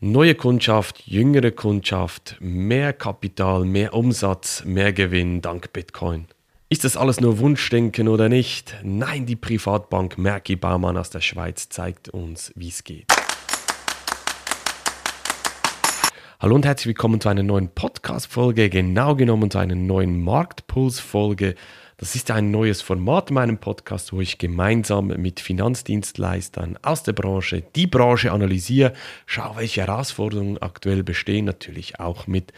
Neue Kundschaft, jüngere Kundschaft, mehr Kapital, mehr Umsatz, mehr Gewinn dank Bitcoin. Ist das alles nur Wunschdenken oder nicht? Nein, die Privatbank Merki Baumann aus der Schweiz zeigt uns, wie es geht. Hallo und herzlich willkommen zu einer neuen Podcast-Folge, genau genommen zu einer neuen Marktpuls-Folge das ist ein neues Format in meinem Podcast, wo ich gemeinsam mit Finanzdienstleistern aus der Branche die Branche analysiere, schaue, welche Herausforderungen aktuell bestehen, natürlich auch mit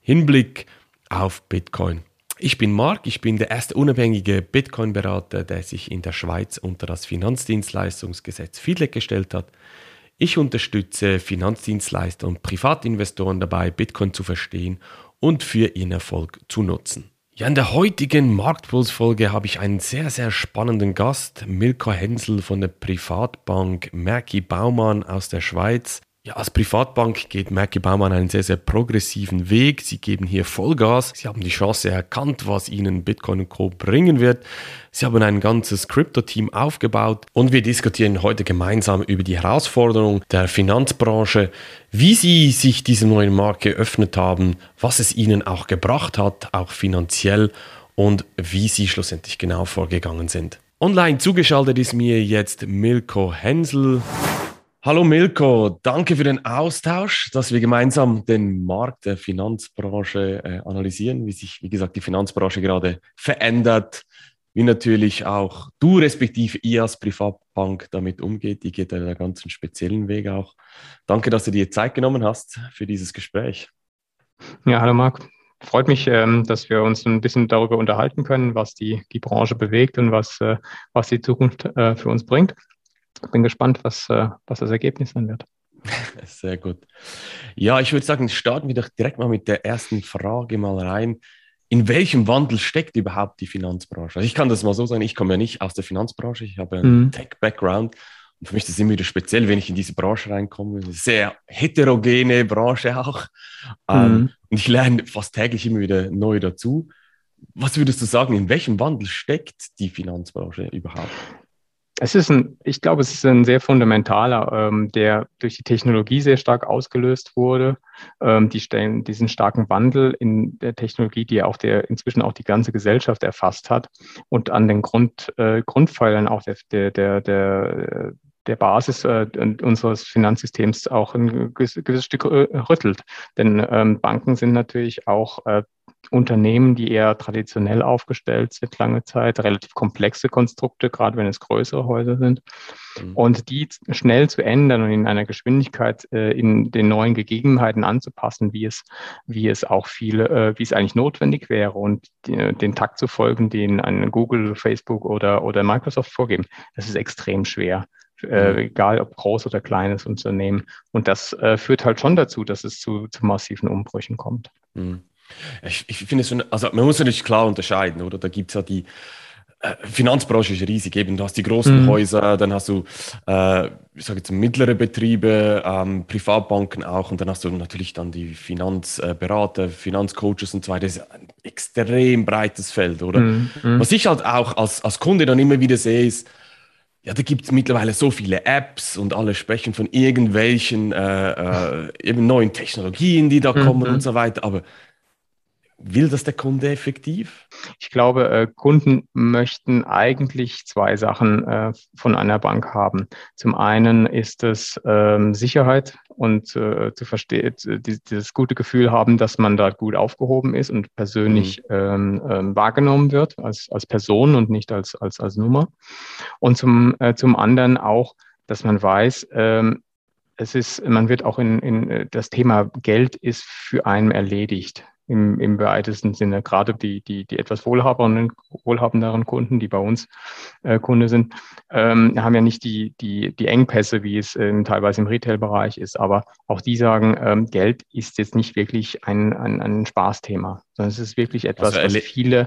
Hinblick auf Bitcoin. Ich bin Marc, ich bin der erste unabhängige Bitcoin-Berater, der sich in der Schweiz unter das Finanzdienstleistungsgesetz FIDLEG gestellt hat. Ich unterstütze Finanzdienstleister und Privatinvestoren dabei, Bitcoin zu verstehen und für ihren Erfolg zu nutzen. Ja, in der heutigen Marktpuls-Folge habe ich einen sehr, sehr spannenden Gast, Milka Hensel von der Privatbank Merki Baumann aus der Schweiz. Ja, als Privatbank geht Merki Baumann einen sehr, sehr progressiven Weg. Sie geben hier Vollgas. Sie haben die Chance erkannt, was ihnen Bitcoin Co. bringen wird. Sie haben ein ganzes Crypto-Team aufgebaut und wir diskutieren heute gemeinsam über die Herausforderungen der Finanzbranche, wie sie sich diese neuen Markt geöffnet haben, was es ihnen auch gebracht hat, auch finanziell und wie sie schlussendlich genau vorgegangen sind. Online zugeschaltet ist mir jetzt Milko Hensel. Hallo Milko, danke für den Austausch, dass wir gemeinsam den Markt der Finanzbranche äh, analysieren, wie sich, wie gesagt, die Finanzbranche gerade verändert, wie natürlich auch du respektive ihr als Privatbank damit umgeht. Die geht einen ganz speziellen Weg auch. Danke, dass du dir Zeit genommen hast für dieses Gespräch. Ja, hallo Marc. Freut mich, ähm, dass wir uns ein bisschen darüber unterhalten können, was die, die Branche bewegt und was, äh, was die Zukunft äh, für uns bringt bin gespannt, was, äh, was das Ergebnis sein wird. Sehr gut. Ja, ich würde sagen, starten wir doch direkt mal mit der ersten Frage mal rein. In welchem Wandel steckt überhaupt die Finanzbranche? Also ich kann das mal so sagen, ich komme ja nicht aus der Finanzbranche, ich habe einen mhm. Tech-Background. Und für mich ist es immer wieder speziell, wenn ich in diese Branche reinkomme. Eine sehr heterogene Branche auch. Ähm, mhm. und ich lerne fast täglich immer wieder neu dazu. Was würdest du sagen, in welchem Wandel steckt die Finanzbranche überhaupt? Es ist ein, ich glaube, es ist ein sehr fundamentaler, ähm, der durch die Technologie sehr stark ausgelöst wurde. Ähm, die stellen diesen starken Wandel in der Technologie, die auch der inzwischen auch die ganze Gesellschaft erfasst hat und an den Grund, äh, Grundpfeilern auch der, der, der, der der Basis äh, unseres Finanzsystems auch ein gewisses Stück äh, rüttelt. Denn ähm, Banken sind natürlich auch äh, Unternehmen, die eher traditionell aufgestellt sind, lange Zeit, relativ komplexe Konstrukte, gerade wenn es größere Häuser sind. Mhm. Und die schnell zu ändern und in einer Geschwindigkeit äh, in den neuen Gegebenheiten anzupassen, wie es, wie es auch viele, äh, wie es eigentlich notwendig wäre und die, den Takt zu folgen, den ein Google, Facebook oder, oder Microsoft vorgeben, das ist extrem schwer. Äh, mhm. egal ob groß oder kleines Unternehmen. Und das äh, führt halt schon dazu, dass es zu, zu massiven Umbrüchen kommt. Mhm. Ich, ich finde es, also man muss natürlich klar unterscheiden, oder? Da gibt es ja die äh, Finanzbranche ist riesig, eben du hast die großen mhm. Häuser, dann hast du, äh, ich sage jetzt mittlere Betriebe, ähm, Privatbanken auch und dann hast du natürlich dann die Finanzberater, Finanzcoaches und so weiter. Das ist ein extrem breites Feld, oder? Mhm. mhm. Was ich halt auch als, als Kunde dann immer wieder sehe, ist, ja, da gibt es mittlerweile so viele Apps und alle sprechen von irgendwelchen äh, äh, eben neuen Technologien, die da mhm. kommen und so weiter. Aber Will das der Kunde effektiv? Ich glaube, äh, Kunden möchten eigentlich zwei Sachen äh, von einer Bank haben. Zum einen ist es ähm, Sicherheit und äh, zu verstehen, dieses gute Gefühl haben, dass man da gut aufgehoben ist und persönlich mhm. ähm, ähm, wahrgenommen wird als, als Person und nicht als, als, als Nummer. Und zum, zum anderen auch, dass man weiß, es ist, man wird auch in, in das Thema Geld ist für einen erledigt im, im weitesten Sinne. Gerade die, die, die etwas wohlhabenderen, wohlhabenderen Kunden, die bei uns äh, Kunde sind, ähm, haben ja nicht die, die, die Engpässe, wie es ähm, teilweise im Retail-Bereich ist. Aber auch die sagen, ähm, Geld ist jetzt nicht wirklich ein, ein, ein Spaßthema, sondern es ist wirklich etwas, also was viele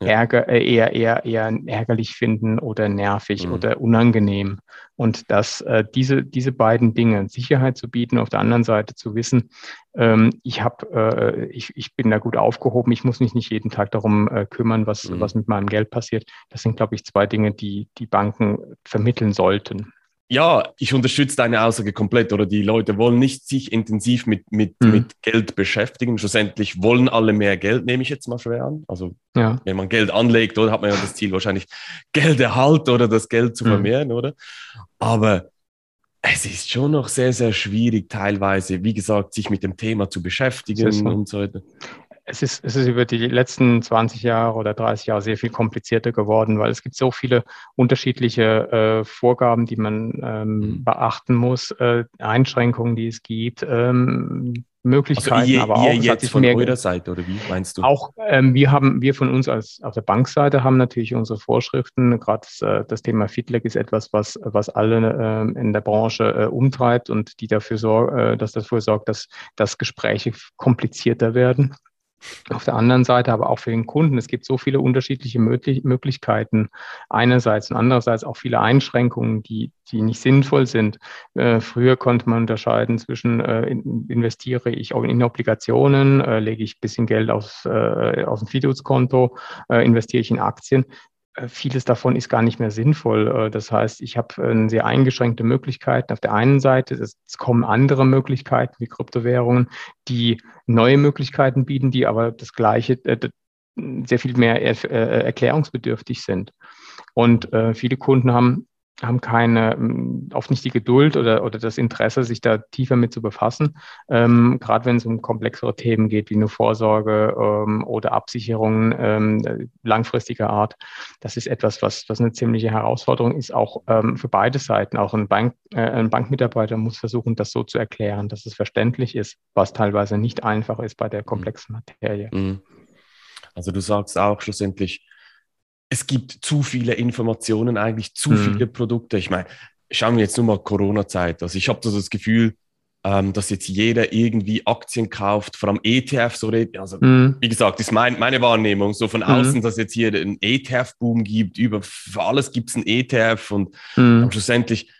Ärger, äh, eher, eher, eher ärgerlich finden oder nervig mhm. oder unangenehm. Und dass äh, diese, diese beiden Dinge, Sicherheit zu bieten, auf der anderen Seite zu wissen, ähm, ich, hab, äh, ich, ich bin da gut aufgehoben, ich muss mich nicht jeden Tag darum äh, kümmern, was, mhm. was mit meinem Geld passiert. Das sind, glaube ich, zwei Dinge, die die Banken vermitteln sollten. Ja, ich unterstütze deine Aussage komplett oder die Leute wollen nicht sich intensiv mit, mit, mhm. mit Geld beschäftigen. Schlussendlich wollen alle mehr Geld, nehme ich jetzt mal schwer an. Also ja. wenn man Geld anlegt, oder hat man ja das Ziel wahrscheinlich Gelderhalt oder das Geld zu mhm. vermehren, oder? Aber es ist schon noch sehr, sehr schwierig, teilweise, wie gesagt, sich mit dem Thema zu beschäftigen und so weiter es ist, es ist über die letzten 20 Jahre oder 30 Jahre sehr viel komplizierter geworden, weil es gibt so viele unterschiedliche äh, Vorgaben, die man ähm, mhm. beachten muss, äh, Einschränkungen, die es gibt, ähm, Möglichkeiten, also ihr, aber auch ihr jetzt von eurer Seite oder wie meinst du? Auch ähm, wir haben, wir von uns als auf der Bankseite haben natürlich unsere Vorschriften. Gerade äh, das Thema Feedback ist etwas, was was alle äh, in der Branche äh, umtreibt und die dafür sorgen, äh, dass dafür sorgt, dass dass Gespräche komplizierter werden. Auf der anderen Seite aber auch für den Kunden. Es gibt so viele unterschiedliche Möglichkeiten einerseits und andererseits auch viele Einschränkungen, die, die nicht sinnvoll sind. Äh, früher konnte man unterscheiden zwischen äh, investiere ich in Obligationen, äh, lege ich ein bisschen Geld aufs, äh, auf ein Fidutskonto, äh, investiere ich in Aktien. Äh, vieles davon ist gar nicht mehr sinnvoll. Äh, das heißt, ich habe äh, sehr eingeschränkte Möglichkeiten. Auf der einen Seite, es kommen andere Möglichkeiten wie Kryptowährungen, die neue Möglichkeiten bieten, die aber das gleiche, sehr viel mehr erklärungsbedürftig sind. Und viele Kunden haben haben keine, ähm, oft nicht die Geduld oder, oder das Interesse, sich da tiefer mit zu befassen. Ähm, gerade wenn es um komplexere Themen geht, wie eine Vorsorge ähm, oder Absicherungen ähm, langfristiger Art. Das ist etwas, was, was eine ziemliche Herausforderung ist, auch ähm, für beide Seiten. Auch ein, Bank, äh, ein Bankmitarbeiter muss versuchen, das so zu erklären, dass es verständlich ist, was teilweise nicht einfach ist bei der komplexen Materie. Mhm. Also du sagst auch schlussendlich, es gibt zu viele Informationen, eigentlich zu mhm. viele Produkte. Ich meine, schauen wir jetzt nur mal Corona-Zeit. Also ich habe so das Gefühl, ähm, dass jetzt jeder irgendwie Aktien kauft, vor allem ETF so redet. Also mhm. wie gesagt, ist mein, meine Wahrnehmung so von mhm. außen, dass jetzt hier einen ETF-Boom gibt. Über für alles gibt es einen ETF und mhm. schlussendlich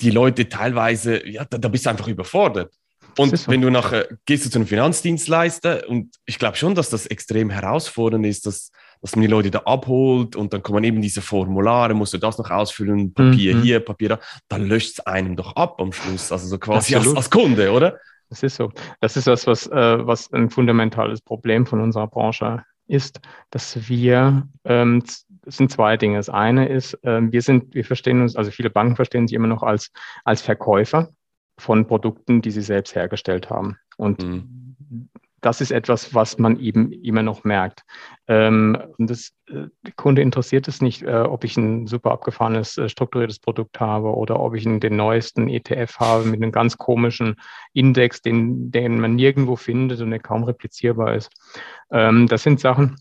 die Leute teilweise, ja, da, da bist du einfach überfordert. Und so. wenn du nachher gehst du zu einem Finanzdienstleister und ich glaube schon, dass das extrem herausfordernd ist, dass dass man die Leute da abholt und dann kommen eben diese Formulare, musst du das noch ausfüllen, Papier mhm. hier, Papier da, dann löscht es einem doch ab am Schluss, also so quasi als, als, Kunde, oder? Das ist so. Das ist das, was, äh, was ein fundamentales Problem von unserer Branche ist, dass wir, ähm, es sind zwei Dinge. Das eine ist, äh, wir sind, wir verstehen uns, also viele Banken verstehen sich immer noch als, als Verkäufer von Produkten, die sie selbst hergestellt haben. Und mhm das ist etwas, was man eben immer noch merkt. Ähm, und das, äh, Kunde interessiert es nicht, äh, ob ich ein super abgefahrenes, äh, strukturiertes Produkt habe oder ob ich den neuesten ETF habe mit einem ganz komischen Index, den, den man nirgendwo findet und der kaum replizierbar ist. Ähm, das sind Sachen,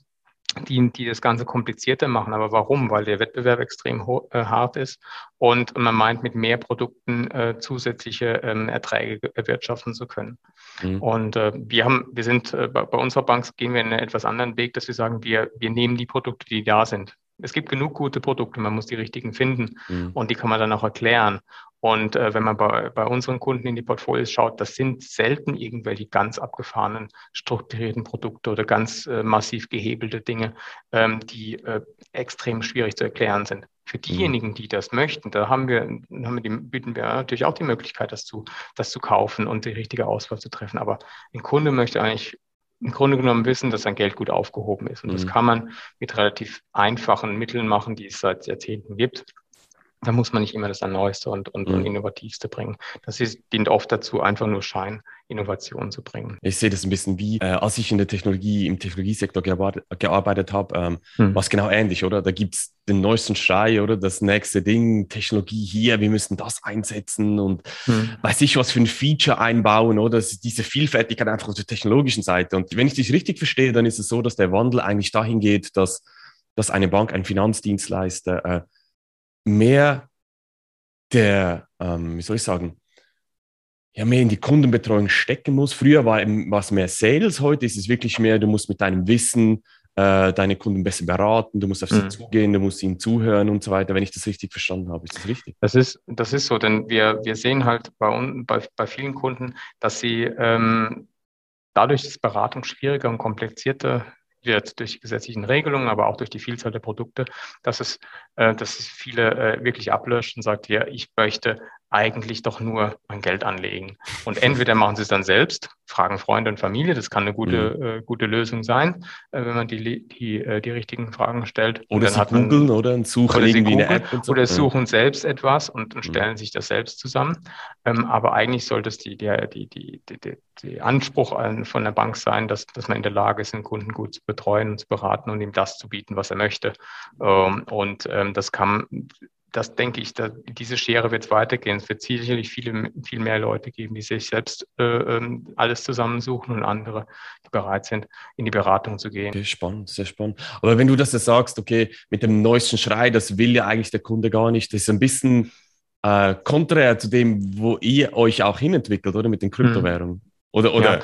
die, die das Ganze komplizierter machen. Aber warum? Weil der Wettbewerb extrem äh, hart ist und man meint, mit mehr Produkten äh, zusätzliche ähm, Erträge erwirtschaften zu können. Mhm. Und äh, wir haben, wir sind äh, bei, bei unserer Bank gehen wir einen etwas anderen Weg, dass wir sagen, wir, wir nehmen die Produkte, die da sind. Es gibt genug gute Produkte, man muss die richtigen finden mhm. und die kann man dann auch erklären. Und äh, wenn man bei, bei unseren Kunden in die Portfolios schaut, das sind selten irgendwelche ganz abgefahrenen, strukturierten Produkte oder ganz äh, massiv gehebelte Dinge, ähm, die äh, extrem schwierig zu erklären sind. Für mhm. diejenigen, die das möchten, da haben wir, haben wir die, bieten wir natürlich auch die Möglichkeit, das zu, das zu kaufen und die richtige Auswahl zu treffen. Aber ein Kunde möchte eigentlich im Grunde genommen wissen, dass sein Geld gut aufgehoben ist. Und mhm. das kann man mit relativ einfachen Mitteln machen, die es seit Jahrzehnten gibt da muss man nicht immer das Neueste und, und, mhm. und Innovativste bringen. Das ist, dient oft dazu, einfach nur Schein Innovation zu bringen. Ich sehe das ein bisschen wie, äh, als ich in der Technologie, im Technologiesektor gearbeitet, gearbeitet habe, ähm, hm. war es genau ähnlich, oder? Da gibt es den neuesten Schrei, oder? Das nächste Ding, Technologie hier, wir müssen das einsetzen und hm. weiß ich was für ein Feature einbauen, oder? Das ist diese Vielfältigkeit einfach auf der technologischen Seite. Und wenn ich dich richtig verstehe, dann ist es so, dass der Wandel eigentlich dahin geht, dass, dass eine Bank, ein Finanzdienstleister äh, mehr der, ähm, wie soll ich sagen, ja, mehr in die Kundenbetreuung stecken muss. Früher war es mehr Sales, heute ist es wirklich mehr, du musst mit deinem Wissen äh, deine Kunden besser beraten, du musst auf sie mhm. zugehen, du musst ihnen zuhören und so weiter, wenn ich das richtig verstanden habe. Ist das richtig? Das ist, das ist so, denn wir, wir sehen halt bei, bei, bei vielen Kunden, dass sie ähm, dadurch, dass Beratung schwieriger und komplizierter wird durch die gesetzlichen Regelungen, aber auch durch die Vielzahl der Produkte, dass es, äh, dass es viele äh, wirklich ablöscht und sagt, ja, ich möchte eigentlich doch nur mein Geld anlegen. Und entweder machen sie es dann selbst, fragen Freunde und Familie, das kann eine gute, mhm. äh, gute Lösung sein, äh, wenn man die, die, äh, die richtigen Fragen stellt. Oder sie googeln oder suchen irgendwie eine App so. Oder suchen selbst etwas und, und stellen mhm. sich das selbst zusammen. Ähm, aber eigentlich sollte es die, die, die, die, die, die Anspruch von der Bank sein, dass, dass man in der Lage ist, den Kunden gut zu betreuen und zu beraten und ihm das zu bieten, was er möchte. Ähm, und ähm, das kann das denke ich, diese Schere wird weitergehen. Es wird sicherlich viele, viel mehr Leute geben, die sich selbst äh, ähm, alles zusammensuchen und andere, die bereit sind, in die Beratung zu gehen. Okay, spannend, sehr spannend. Aber wenn du das jetzt sagst, okay, mit dem neuesten Schrei, das will ja eigentlich der Kunde gar nicht, das ist ein bisschen äh, konträr zu dem, wo ihr euch auch hinentwickelt, oder mit den Kryptowährungen. Hm. Oder, oder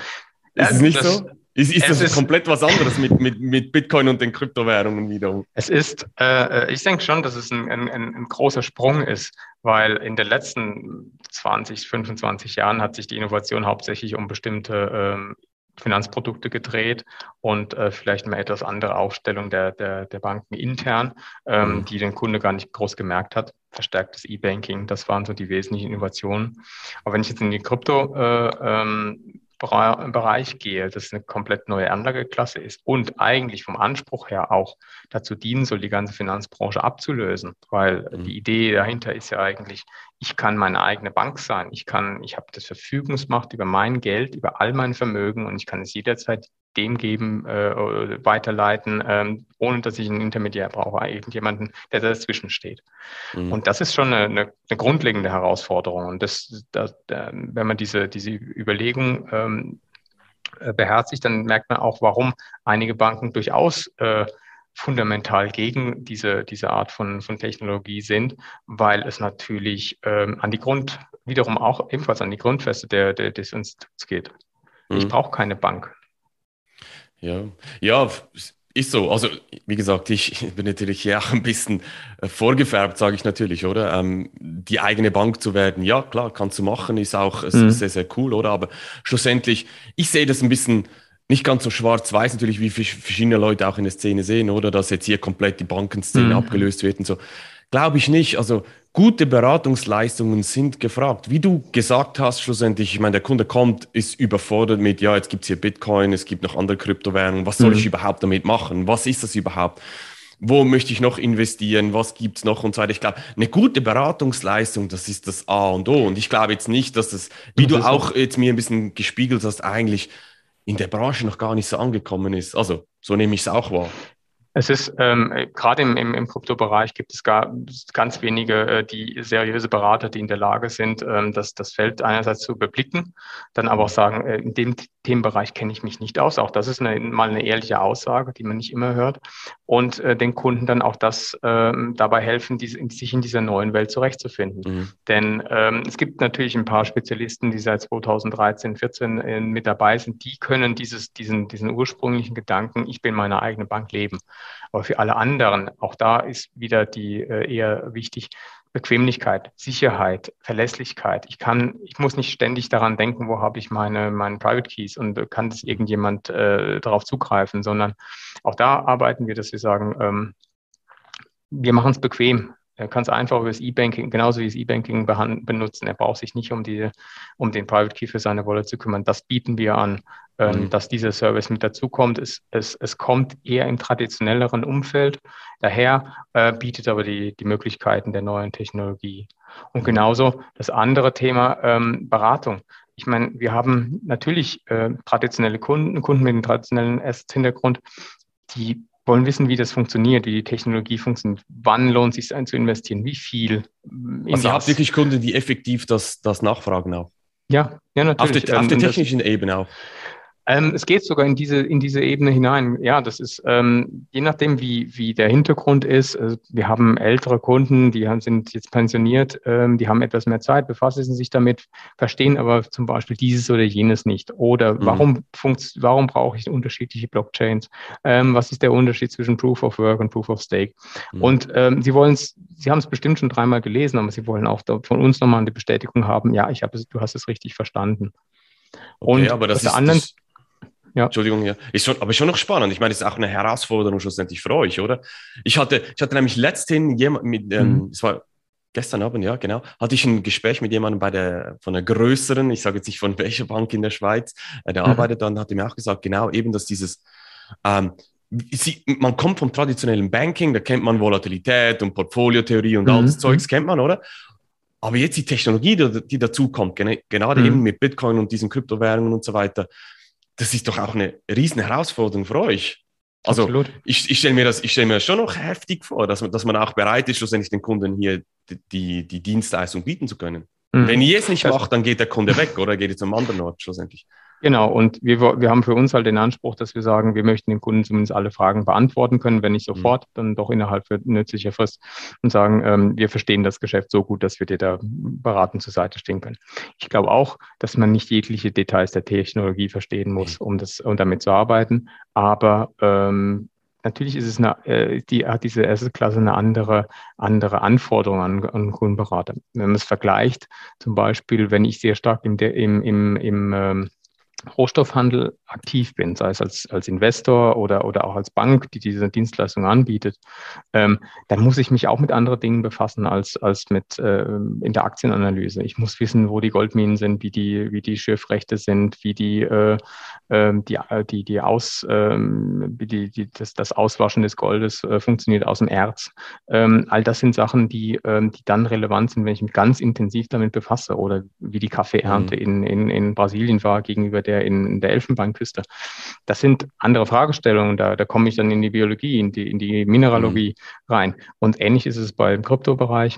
ja. ist es nicht das, so? Ist, ist das ist, komplett was anderes mit, mit, mit Bitcoin und den Kryptowährungen wiederum? Es ist, äh, ich denke schon, dass es ein, ein, ein großer Sprung ist, weil in den letzten 20, 25 Jahren hat sich die Innovation hauptsächlich um bestimmte ähm, Finanzprodukte gedreht und äh, vielleicht eine etwas andere Aufstellung der, der, der Banken intern, ähm, mhm. die den Kunde gar nicht groß gemerkt hat. Verstärktes E-Banking, das waren so die wesentlichen Innovationen. Aber wenn ich jetzt in die Krypto äh, ähm, Bereich gehe, das eine komplett neue Anlageklasse ist und eigentlich vom Anspruch her auch dazu dienen soll, die ganze Finanzbranche abzulösen, weil mhm. die Idee dahinter ist ja eigentlich, ich kann meine eigene Bank sein, ich kann, ich habe das Verfügungsmacht über mein Geld, über all mein Vermögen und ich kann es jederzeit dem geben, äh, weiterleiten, ähm, ohne dass ich einen Intermediär brauche, irgendjemanden, der dazwischen steht. Mhm. Und das ist schon eine, eine, eine, grundlegende Herausforderung. Und das, das, wenn man diese, diese Überlegung ähm, äh, beherzigt, dann merkt man auch, warum einige Banken durchaus äh, fundamental gegen diese, diese Art von, von Technologie sind, weil es natürlich ähm, an die Grund, wiederum auch ebenfalls an die Grundfeste der, der des Instituts geht. Mhm. Ich brauche keine Bank. Ja, ja, ist so. Also, wie gesagt, ich bin natürlich hier auch ein bisschen äh, vorgefärbt, sage ich natürlich, oder? Ähm, die eigene Bank zu werden, ja, klar, kannst du machen, ist auch mhm. sehr, sehr cool, oder? Aber schlussendlich, ich sehe das ein bisschen nicht ganz so schwarz-weiß, natürlich, wie verschiedene Leute auch in der Szene sehen, oder? Dass jetzt hier komplett die Bankenszene mhm. abgelöst wird und so. Glaube ich nicht. Also gute Beratungsleistungen sind gefragt. Wie du gesagt hast, schlussendlich, ich meine, der Kunde kommt, ist überfordert mit, ja, jetzt gibt es hier Bitcoin, es gibt noch andere Kryptowährungen, was soll mhm. ich überhaupt damit machen? Was ist das überhaupt? Wo möchte ich noch investieren? Was gibt es noch und so weiter? Ich glaube, eine gute Beratungsleistung, das ist das A und O. Und ich glaube jetzt nicht, dass das, wie das du auch jetzt mir ein bisschen gespiegelt hast, eigentlich in der Branche noch gar nicht so angekommen ist. Also, so nehme ich es auch wahr. Es ist ähm, gerade im, im, im Kryptobereich gibt es gar ganz wenige, äh, die seriöse Berater, die in der Lage sind, ähm, das, das Feld einerseits zu überblicken, dann aber auch sagen, äh, in dem Themenbereich kenne ich mich nicht aus. Auch das ist eine, mal eine ehrliche Aussage, die man nicht immer hört. Und äh, den Kunden dann auch das ähm, dabei helfen, die, sich in dieser neuen Welt zurechtzufinden. Mhm. Denn ähm, es gibt natürlich ein paar Spezialisten, die seit 2013, 14 äh, mit dabei sind, die können dieses, diesen, diesen ursprünglichen Gedanken, ich bin meine eigene Bank leben. Aber für alle anderen, auch da ist wieder die äh, eher wichtig, Bequemlichkeit, Sicherheit, Verlässlichkeit. Ich kann, ich muss nicht ständig daran denken, wo habe ich meine, meine Private Keys und kann das irgendjemand äh, darauf zugreifen, sondern auch da arbeiten wir, dass wir sagen, ähm, wir machen es bequem. Er kann es einfach über das E-Banking, genauso wie das E-Banking benutzen. Er braucht sich nicht um, die, um den Private Key für seine Wallet zu kümmern. Das bieten wir an, ähm, mhm. dass dieser Service mit dazukommt. Es, es, es kommt eher im traditionelleren Umfeld. Daher äh, bietet aber die, die Möglichkeiten der neuen Technologie. Und genauso das andere Thema ähm, Beratung. Ich meine, wir haben natürlich äh, traditionelle Kunden, Kunden mit einem traditionellen Assets-Hintergrund, die wollen wissen, wie das funktioniert, wie die Technologie funktioniert. Wann lohnt es sich zu investieren? Wie viel? Also ihr habt wirklich Kunden, die effektiv das, das nachfragen auch. Ja, ja, natürlich. Auf der, auf der ähm, technischen das, Ebene auch. Ähm, es geht sogar in diese, in diese Ebene hinein. Ja, das ist, ähm, je nachdem, wie, wie der Hintergrund ist. Also wir haben ältere Kunden, die haben, sind jetzt pensioniert, ähm, die haben etwas mehr Zeit, befassen sich damit, verstehen aber zum Beispiel dieses oder jenes nicht. Oder mhm. warum, warum brauche ich unterschiedliche Blockchains? Ähm, was ist der Unterschied zwischen Proof of Work und Proof of Stake? Mhm. Und ähm, sie wollen es, sie haben es bestimmt schon dreimal gelesen, aber sie wollen auch von uns nochmal eine Bestätigung haben, ja, ich habe es, du hast es richtig verstanden. Okay, und aber das ist, anderen, das ja. Entschuldigung, ja. Ist schon, aber schon noch spannend. Ich meine, es ist auch eine Herausforderung schlussendlich für euch, oder? Ich hatte, ich hatte nämlich letztens jemand mit, ähm, mhm. es war gestern Abend, ja, genau, hatte ich ein Gespräch mit jemandem bei der, von einer größeren, ich sage jetzt nicht von welcher Bank in der Schweiz, äh, der mhm. arbeitet dann, hat er mir auch gesagt, genau eben, dass dieses, ähm, Sie, man kommt vom traditionellen Banking, da kennt man Volatilität und Portfoliotheorie und mhm. all das mhm. Zeugs kennt man, oder? Aber jetzt die Technologie, die, die dazu kommt, gerade mhm. eben mit Bitcoin und diesen Kryptowährungen und so weiter, das ist doch auch eine riesen Herausforderung für euch. Also Absolut. ich, ich stelle mir das, ich stelle mir schon noch heftig vor, dass man, dass man auch bereit ist, schlussendlich den Kunden hier die, die, die Dienstleistung bieten zu können. Mhm. Wenn ihr es nicht macht, dann geht der Kunde weg oder geht es zum anderen Ort schlussendlich. Genau, und wir, wir haben für uns halt den Anspruch, dass wir sagen, wir möchten dem Kunden zumindest alle Fragen beantworten können, wenn nicht mhm. sofort, mhm. dann doch innerhalb nützlicher Frist und sagen, ähm, wir verstehen das Geschäft so gut, dass wir dir da beratend zur Seite stehen können. Ich glaube auch, dass man nicht jegliche Details der Technologie verstehen muss, mhm. um das um damit zu arbeiten, aber ähm, natürlich ist es eine, äh, die, hat diese erste Klasse eine andere, andere Anforderung an, an Kundenberater. Wenn man es vergleicht, zum Beispiel, wenn ich sehr stark im, im, im, im ähm, Rohstoffhandel aktiv bin, sei es als, als Investor oder, oder auch als Bank, die diese Dienstleistung anbietet, ähm, dann muss ich mich auch mit anderen Dingen befassen als, als mit äh, in der Aktienanalyse. Ich muss wissen, wo die Goldminen sind, wie die, wie die Schiffrechte sind, wie die, äh, ähm, die, äh, die, die Aus, äh, wie die, die, das, das Auswaschen des Goldes äh, funktioniert aus dem Erz. Ähm, all das sind Sachen, die, ähm, die dann relevant sind, wenn ich mich ganz intensiv damit befasse oder wie die Kaffeeernte mhm. in, in, in Brasilien war gegenüber der in, in der Elfenbeinküste. Das sind andere Fragestellungen, da, da komme ich dann in die Biologie, in die, in die Mineralogie mhm. rein. Und ähnlich ist es beim Kryptobereich.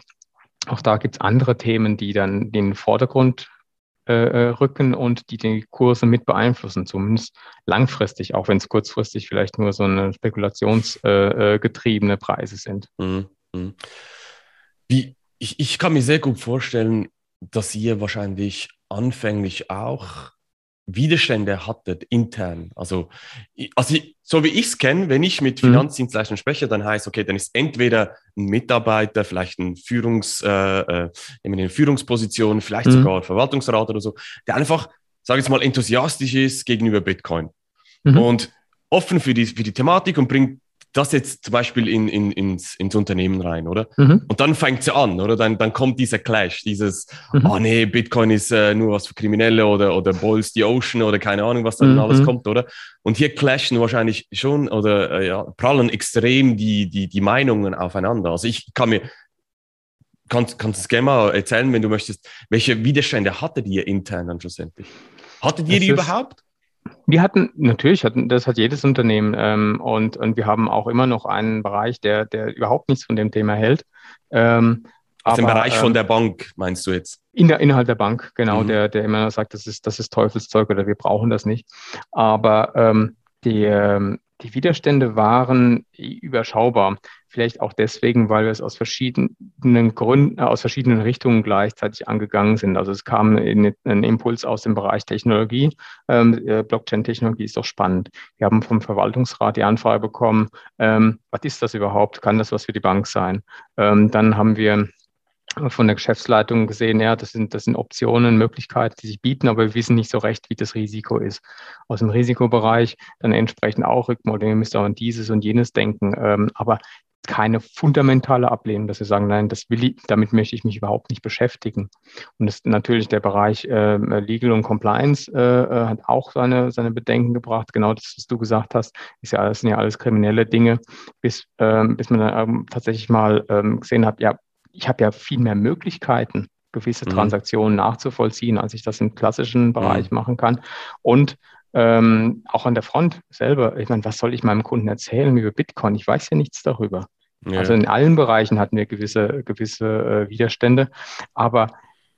Auch da gibt es andere Themen, die dann den Vordergrund äh, äh, rücken und die die Kurse mit beeinflussen, zumindest langfristig, auch wenn es kurzfristig vielleicht nur so eine spekulationsgetriebene äh, äh Preise sind. Mhm. mhm. Wie, ich, ich kann mir sehr gut vorstellen, dass ihr wahrscheinlich anfänglich auch Widerstände hattet intern? Also, also so wie ich es kenne, wenn ich mit mhm. Finanzdienstleistern spreche, dann heißt, okay, dann ist entweder ein Mitarbeiter, vielleicht ein Führungs, äh, äh eine Führungsposition, vielleicht mhm. sogar Verwaltungsrat oder so, der einfach, sage ich jetzt mal, enthusiastisch ist gegenüber Bitcoin mhm. und offen für die, für die Thematik und bringt das jetzt zum Beispiel in, in, ins, ins Unternehmen rein, oder? Mhm. Und dann fängt sie an, oder? Dann, dann kommt dieser Clash, dieses, mhm. oh nee, Bitcoin ist äh, nur was für Kriminelle oder, oder Boils the Ocean oder keine Ahnung, was dann mhm. alles kommt, oder? Und hier clashen wahrscheinlich schon oder äh, ja, prallen extrem die, die, die Meinungen aufeinander. Also ich kann mir, kannst, kannst du es gerne mal erzählen, wenn du möchtest, welche Widerstände hattet ihr intern dann schlussendlich? Hattet ihr es die überhaupt? Wir hatten, natürlich, hatten, das hat jedes Unternehmen ähm, und, und wir haben auch immer noch einen Bereich, der, der überhaupt nichts von dem Thema hält. Ähm, Aus dem Bereich von ähm, der Bank, meinst du jetzt? In der, innerhalb der Bank, genau, mhm. der, der immer sagt, das ist, das ist Teufelszeug oder wir brauchen das nicht. Aber ähm, die, ähm, die Widerstände waren überschaubar. Vielleicht auch deswegen, weil wir es aus verschiedenen Gründen, äh, aus verschiedenen Richtungen gleichzeitig angegangen sind. Also es kam ein Impuls aus dem Bereich Technologie. Ähm, äh, Blockchain-Technologie ist doch spannend. Wir haben vom Verwaltungsrat die Anfrage bekommen, ähm, was ist das überhaupt? Kann das was für die Bank sein? Ähm, dann haben wir von der Geschäftsleitung gesehen, ja, das sind, das sind Optionen, Möglichkeiten, die sich bieten, aber wir wissen nicht so recht, wie das Risiko ist. Aus dem Risikobereich dann entsprechend auch Rückmeldungen, ihr müsst auch an dieses und jenes denken, ähm, aber keine fundamentale Ablehnung, dass wir sagen, nein, das will ich, damit möchte ich mich überhaupt nicht beschäftigen. Und das natürlich der Bereich äh, Legal und Compliance äh, äh, hat auch seine, seine Bedenken gebracht. Genau das, was du gesagt hast, ist ja alles, sind ja alles kriminelle Dinge, bis, ähm, bis man dann ähm, tatsächlich mal ähm, gesehen hat, ja, ich habe ja viel mehr Möglichkeiten, gewisse mhm. Transaktionen nachzuvollziehen, als ich das im klassischen Bereich mhm. machen kann. Und ähm, auch an der Front selber, ich meine, was soll ich meinem Kunden erzählen über Bitcoin? Ich weiß ja nichts darüber. Ja. Also in allen Bereichen hatten wir gewisse, gewisse äh, Widerstände, aber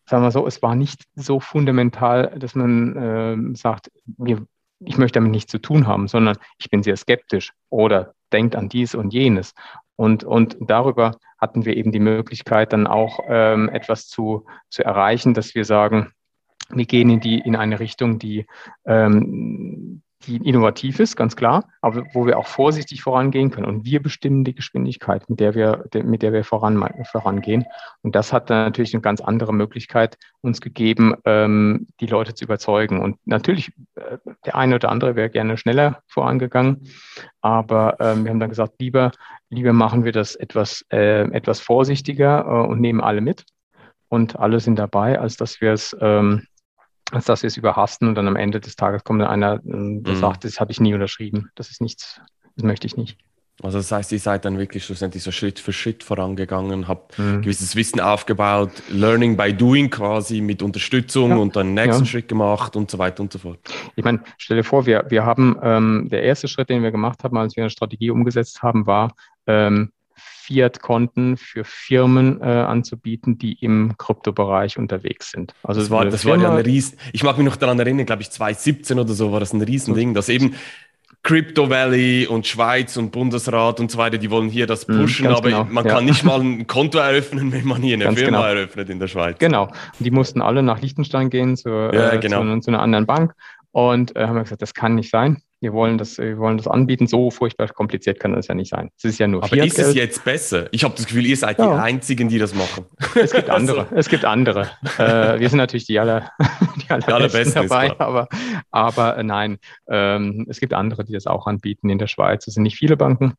sagen wir so, es war nicht so fundamental, dass man äh, sagt, wir, ich möchte damit nichts zu tun haben, sondern ich bin sehr skeptisch oder denkt an dies und jenes. Und, und darüber hatten wir eben die Möglichkeit, dann auch ähm, etwas zu, zu erreichen, dass wir sagen, wir gehen in, die, in eine Richtung, die, ähm, die innovativ ist, ganz klar, aber wo wir auch vorsichtig vorangehen können. Und wir bestimmen die Geschwindigkeit, mit der wir, mit der wir voran, vorangehen. Und das hat dann natürlich eine ganz andere Möglichkeit uns gegeben, ähm, die Leute zu überzeugen. Und natürlich äh, der eine oder andere wäre gerne schneller vorangegangen, aber ähm, wir haben dann gesagt, lieber, lieber machen wir das etwas, äh, etwas vorsichtiger äh, und nehmen alle mit und alle sind dabei, als dass wir es ähm, als dass wir es überhasten und dann am Ende des Tages kommt dann einer, ähm, der mhm. sagt, das habe ich nie unterschrieben, das ist nichts, das möchte ich nicht. Also das heißt, ihr seid dann wirklich schlussendlich so Schritt für Schritt vorangegangen, habt mhm. gewisses Wissen aufgebaut, Learning by Doing quasi mit Unterstützung ja. und dann nächsten ja. Schritt gemacht und so weiter und so fort. Ich meine, stell dir vor, wir, wir haben, ähm, der erste Schritt, den wir gemacht haben, als wir eine Strategie umgesetzt haben, war, ähm, Fiat-Konten für Firmen äh, anzubieten, die im Kryptobereich unterwegs sind. Also das war, das war ja ein Riesen. Ich mag mich noch daran erinnern, glaube ich, 2017 oder so war das ein Riesending, dass eben Crypto Valley und Schweiz und Bundesrat und so weiter, die wollen hier das mhm, pushen, aber genau, man ja. kann nicht mal ein Konto eröffnen, wenn man hier eine ganz Firma genau. eröffnet in der Schweiz. Genau. Und die mussten alle nach Liechtenstein gehen zu, ja, äh, genau. zu, zu, einer anderen Bank und äh, haben wir gesagt, das kann nicht sein. Wir wollen das, wir wollen das anbieten. So furchtbar kompliziert kann das ja nicht sein. Es ist ja nur Aber ist es jetzt besser? Ich habe das Gefühl, ihr seid ja. die Einzigen, die das machen. Es gibt andere. also. Es gibt andere. Äh, wir sind natürlich die, aller, die allerbesten dabei, aber, aber äh, nein, ähm, es gibt andere, die das auch anbieten in der Schweiz. Es sind nicht viele Banken.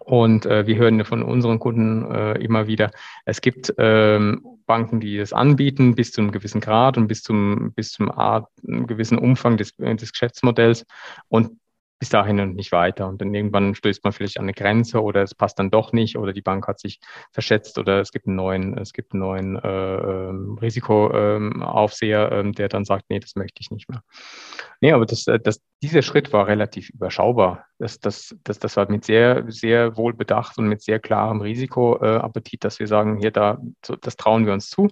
Und äh, wir hören von unseren Kunden äh, immer wieder, es gibt ähm, Banken, die das anbieten bis zu einem gewissen Grad und bis zum, bis zum Art, gewissen Umfang des, des Geschäftsmodells. Und bis dahin und nicht weiter. Und dann irgendwann stößt man vielleicht an eine Grenze oder es passt dann doch nicht oder die Bank hat sich verschätzt oder es gibt einen neuen, es gibt einen neuen äh, ähm, Risikoaufseher, äh, der dann sagt, nee, das möchte ich nicht mehr. Nee, aber das, äh, das, dieser Schritt war relativ überschaubar. Das, das, das, das war mit sehr, sehr wohl bedacht und mit sehr klarem Risikoappetit, dass wir sagen, hier, da, das trauen wir uns zu.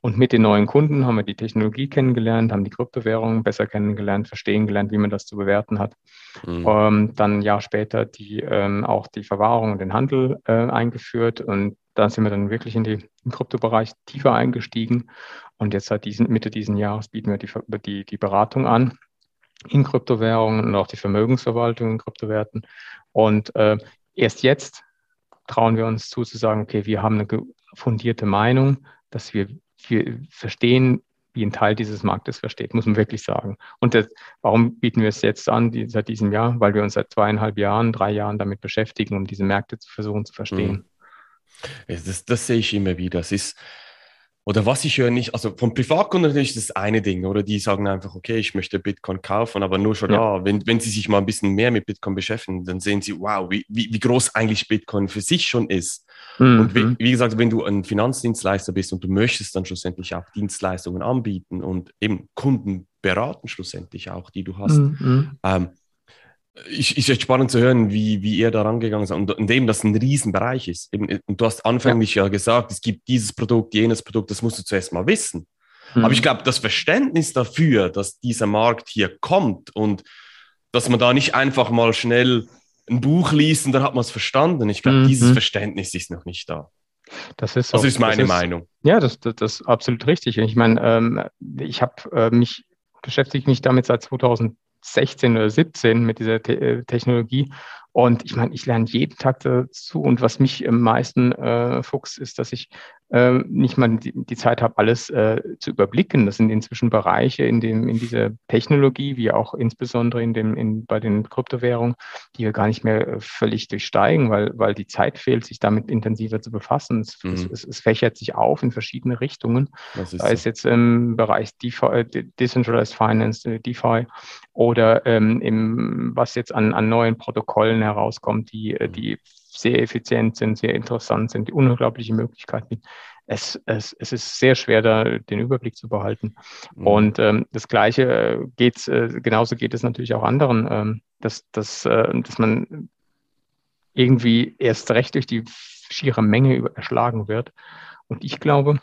Und mit den neuen Kunden haben wir die Technologie kennengelernt, haben die Kryptowährungen besser kennengelernt, verstehen gelernt, wie man das zu bewerten hat. Mhm. Ähm, dann ein Jahr später die, ähm, auch die Verwahrung und den Handel äh, eingeführt und da sind wir dann wirklich in den Kryptobereich tiefer eingestiegen. Und jetzt seit diesen, Mitte diesen Jahres bieten wir die, die, die Beratung an in Kryptowährungen und auch die Vermögensverwaltung in Kryptowerten. Und äh, erst jetzt trauen wir uns zu, zu sagen, okay, wir haben eine fundierte Meinung, dass wir, wir verstehen, wie ein Teil dieses Marktes versteht, muss man wirklich sagen. Und das, warum bieten wir es jetzt an, die, seit diesem Jahr? Weil wir uns seit zweieinhalb Jahren, drei Jahren damit beschäftigen, um diese Märkte zu versuchen zu verstehen. Das, das sehe ich immer wieder. Es ist, oder was ich höre nicht, also vom Privatkunden natürlich das eine Ding, oder die sagen einfach, okay, ich möchte Bitcoin kaufen, aber nur schon, ja. ah, wenn, wenn sie sich mal ein bisschen mehr mit Bitcoin beschäftigen, dann sehen sie, wow, wie, wie, wie groß eigentlich Bitcoin für sich schon ist. Mhm. Und wie, wie, gesagt, wenn du ein Finanzdienstleister bist und du möchtest dann schlussendlich auch Dienstleistungen anbieten und eben Kunden beraten schlussendlich auch, die du hast, mhm. ähm, ich, ist echt spannend zu hören, wie, wie ihr da rangegangen seid und, und eben, dass ein Riesenbereich ist. Eben, und du hast anfänglich ja. ja. gesagt, es gibt dieses Produkt, jenes Produkt, das musst du zuerst mal wissen. Mhm. Aber ich glaube, das Verständnis dafür, dass dieser Markt hier kommt und dass man da nicht einfach mal schnell ein Buch liest und dann hat man es verstanden. Ich glaube, mhm. dieses Verständnis ist noch nicht da. Das ist, so. also ist meine ist, Meinung. Ja, das, das, das, ist absolut richtig. Ich meine, ähm, ich habe äh, mich beschäftigt mich damit seit 2000 16 oder 17 mit dieser Te äh, Technologie. Und ich meine, ich lerne jeden Tag dazu. Und was mich am meisten äh, fuchst, ist, dass ich äh, nicht mal die, die Zeit habe, alles äh, zu überblicken. Das sind inzwischen Bereiche in, dem, in dieser Technologie, wie auch insbesondere in dem, in, bei den Kryptowährungen, die wir gar nicht mehr äh, völlig durchsteigen, weil, weil die Zeit fehlt, sich damit intensiver zu befassen. Es, mhm. es, es fächert sich auf in verschiedene Richtungen. Sei es jetzt im Bereich DeFi, äh, Decentralized Finance, äh, DeFi oder ähm, im, was jetzt an, an neuen Protokollen herauskommt, die, mhm. die sehr effizient sind, sehr interessant sind, die unglaubliche Möglichkeiten. Es, es, es ist sehr schwer, da den Überblick zu behalten. Mhm. Und ähm, das Gleiche geht, äh, genauso geht es natürlich auch anderen, ähm, dass, dass, äh, dass man irgendwie erst recht durch die schiere Menge erschlagen wird. Und ich glaube,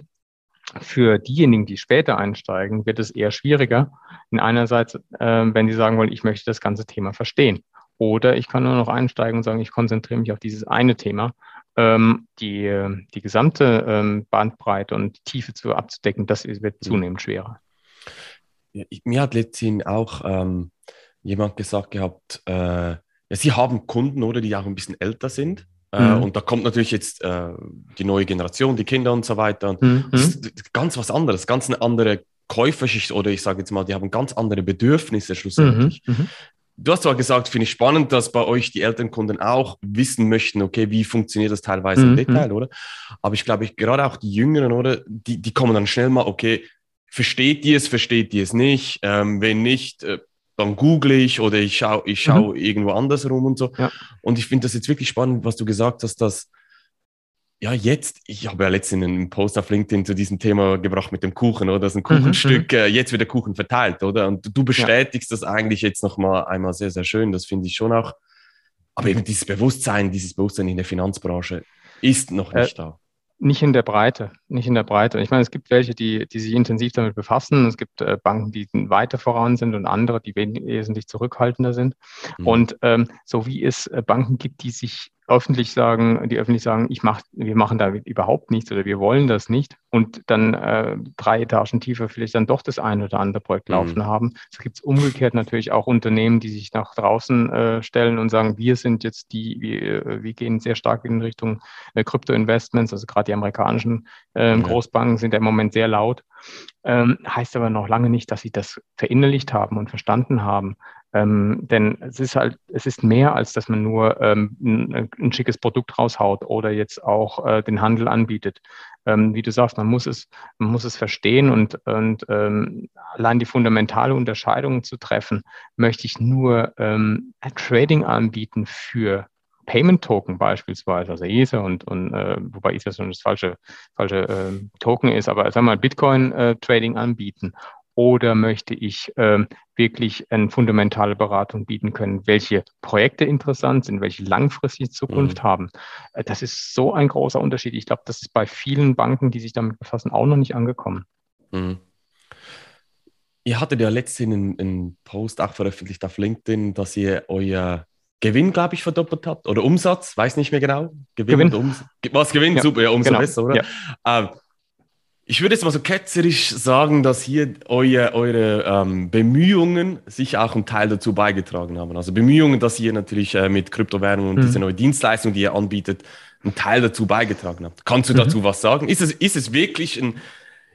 für diejenigen, die später einsteigen, wird es eher schwieriger. In einerseits, äh, wenn sie sagen wollen, ich möchte das ganze Thema verstehen. Oder ich kann nur noch einsteigen und sagen, ich konzentriere mich auf dieses eine Thema, ähm, die, die gesamte ähm, Bandbreite und Tiefe zu abzudecken, das wird mhm. zunehmend schwerer. Ja, mir hat letztens auch ähm, jemand gesagt gehabt, äh, ja, sie haben Kunden, oder die auch ein bisschen älter sind. Äh, mhm. Und da kommt natürlich jetzt äh, die neue Generation, die Kinder und so weiter. Und mhm. Das ist ganz was anderes, ganz eine andere Käuferschicht oder ich sage jetzt mal, die haben ganz andere Bedürfnisse schlussendlich. Mhm, mhm. Du hast zwar gesagt, finde ich spannend, dass bei euch die Elternkunden auch wissen möchten, okay, wie funktioniert das teilweise mhm. im Detail, oder? Aber ich glaube, ich, gerade auch die Jüngeren, oder? Die, die kommen dann schnell mal, okay, versteht die es, versteht die es nicht? Ähm, wenn nicht, äh, dann google ich oder ich schaue ich schau mhm. irgendwo anders rum und so. Ja. Und ich finde das jetzt wirklich spannend, was du gesagt hast, dass ja, jetzt, ich habe ja letztens einen Post auf LinkedIn zu diesem Thema gebracht mit dem Kuchen, oder? Das ist ein mhm, Kuchenstück, mhm, äh, jetzt wird der Kuchen verteilt, oder? Und du bestätigst ja. das eigentlich jetzt nochmal einmal sehr, sehr schön. Das finde ich schon auch. Aber eben dieses Bewusstsein, dieses Bewusstsein in der Finanzbranche ist noch nicht äh, da. Nicht in der Breite, nicht in der Breite. Ich meine, es gibt welche, die, die sich intensiv damit befassen. Es gibt äh, Banken, die weiter voran sind und andere, die wesentlich zurückhaltender sind. Mhm. Und ähm, so wie es äh, Banken gibt, die sich öffentlich sagen, die öffentlich sagen, ich mach, wir machen da überhaupt nichts oder wir wollen das nicht und dann äh, drei Etagen tiefer vielleicht dann doch das eine oder andere Projekt mhm. laufen haben. Es gibt umgekehrt natürlich auch Unternehmen, die sich nach draußen äh, stellen und sagen, wir sind jetzt die, wir, äh, wir gehen sehr stark in Richtung äh, Krypto-Investments, also gerade die amerikanischen äh, mhm. Großbanken sind ja im Moment sehr laut. Ähm, heißt aber noch lange nicht, dass sie das verinnerlicht haben und verstanden haben. Ähm, denn es ist halt, es ist mehr, als dass man nur ähm, ein, ein, schickes Produkt raushaut oder jetzt auch äh, den Handel anbietet. Ähm, wie du sagst, man muss es, man muss es verstehen und, und ähm, allein die fundamentale Unterscheidung zu treffen, möchte ich nur ähm, Trading anbieten für Payment Token beispielsweise, also Ether und, und äh, wobei Ether schon das falsche, falsche äh, Token ist, aber sagen wir mal Bitcoin äh, Trading anbieten oder möchte ich ähm, wirklich eine fundamentale Beratung bieten können, welche Projekte interessant sind, welche langfristige Zukunft mhm. haben. Äh, das ist so ein großer Unterschied. Ich glaube, das ist bei vielen Banken, die sich damit befassen, auch noch nicht angekommen. Mhm. Ihr hattet ja letztens einen, einen Post auch veröffentlicht auf LinkedIn, dass ihr euer Gewinn, glaube ich, verdoppelt habt oder Umsatz, weiß nicht mehr genau. Gewinn. Gewinn. Was Gewinn, ja. super, ja, umso genau. besser, oder? Ja. Ähm, ich würde jetzt mal so ketzerisch sagen, dass hier euer, eure ähm, Bemühungen sich auch einen Teil dazu beigetragen haben. Also Bemühungen, dass ihr natürlich äh, mit Kryptowährungen und mhm. diese neue Dienstleistung, die ihr anbietet, einen Teil dazu beigetragen habt. Kannst du mhm. dazu was sagen? Ist es, ist es wirklich ein,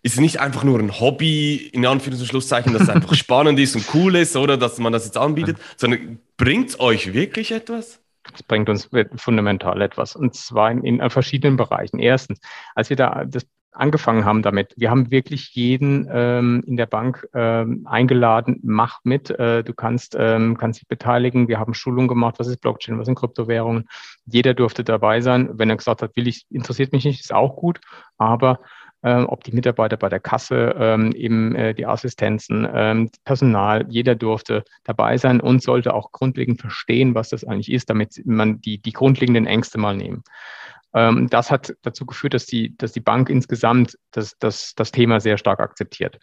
ist es nicht einfach nur ein Hobby, in Anführungs- und Schlusszeichen, das einfach spannend ist und cool ist, oder dass man das jetzt anbietet, sondern bringt es euch wirklich etwas? Es bringt uns fundamental etwas und zwar in, in verschiedenen Bereichen. Erstens, als wir da das angefangen haben damit. Wir haben wirklich jeden ähm, in der Bank ähm, eingeladen, mach mit, äh, du kannst, ähm, kannst dich beteiligen. Wir haben Schulungen gemacht, was ist Blockchain, was sind Kryptowährungen. Jeder durfte dabei sein. Wenn er gesagt hat, will ich, interessiert mich nicht, ist auch gut, aber äh, ob die Mitarbeiter bei der Kasse, ähm, eben äh, die Assistenzen, ähm, Personal, jeder durfte dabei sein und sollte auch grundlegend verstehen, was das eigentlich ist, damit man die, die grundlegenden Ängste mal nehmen. Ähm, das hat dazu geführt, dass die, dass die Bank insgesamt das, das, das Thema sehr stark akzeptiert.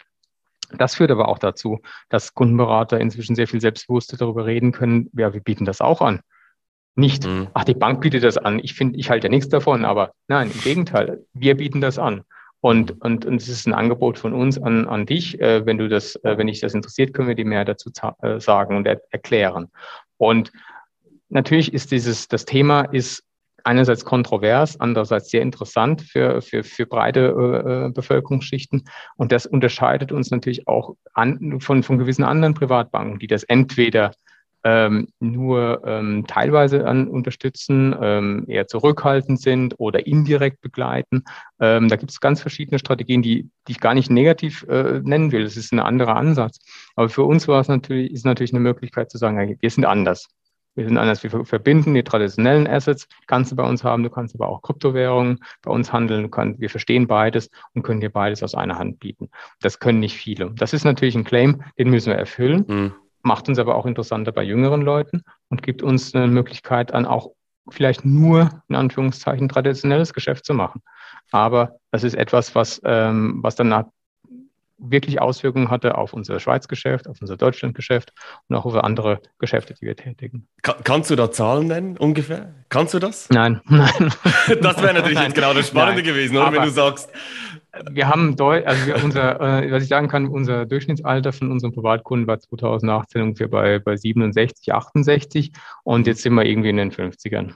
Das führt aber auch dazu, dass Kundenberater inzwischen sehr viel selbstbewusster darüber reden können, ja, wir bieten das auch an. Nicht, mhm. ach, die Bank bietet das an, ich finde, ich halte ja nichts davon, aber nein, im Gegenteil, wir bieten das an. Und, und, und es ist ein Angebot von uns an, an dich. Äh, wenn du das, äh, wenn dich das interessiert, können wir dir mehr dazu äh, sagen und er erklären. Und natürlich ist dieses, das Thema ist einerseits kontrovers, andererseits sehr interessant für, für, für breite äh, Bevölkerungsschichten. Und das unterscheidet uns natürlich auch an, von, von gewissen anderen Privatbanken, die das entweder ähm, nur ähm, teilweise an unterstützen, ähm, eher zurückhaltend sind oder indirekt begleiten. Ähm, da gibt es ganz verschiedene Strategien, die, die ich gar nicht negativ äh, nennen will. Es ist ein anderer Ansatz. Aber für uns war es natürlich, ist natürlich eine Möglichkeit zu sagen, wir sind anders. Wir sind anders, wir verbinden die traditionellen Assets, kannst du bei uns haben, du kannst aber auch Kryptowährungen bei uns handeln, kannst, wir verstehen beides und können dir beides aus einer Hand bieten. Das können nicht viele. Das ist natürlich ein Claim, den müssen wir erfüllen, mhm. macht uns aber auch interessanter bei jüngeren Leuten und gibt uns eine Möglichkeit an auch vielleicht nur in Anführungszeichen traditionelles Geschäft zu machen. Aber das ist etwas, was, ähm, was dann wirklich Auswirkungen hatte auf unser Schweizgeschäft, auf unser Deutschlandgeschäft und auch auf andere Geschäfte, die wir tätigen. Kann, kannst du da Zahlen nennen ungefähr? Kannst du das? Nein, nein. das wäre natürlich jetzt genau das Spannende nein. gewesen, oder? Wenn du sagst. Wir haben, Deu also wir unser, äh, was ich sagen kann, unser Durchschnittsalter von unseren Privatkunden war 2018 ungefähr bei, bei 67, 68 und jetzt sind wir irgendwie in den 50ern.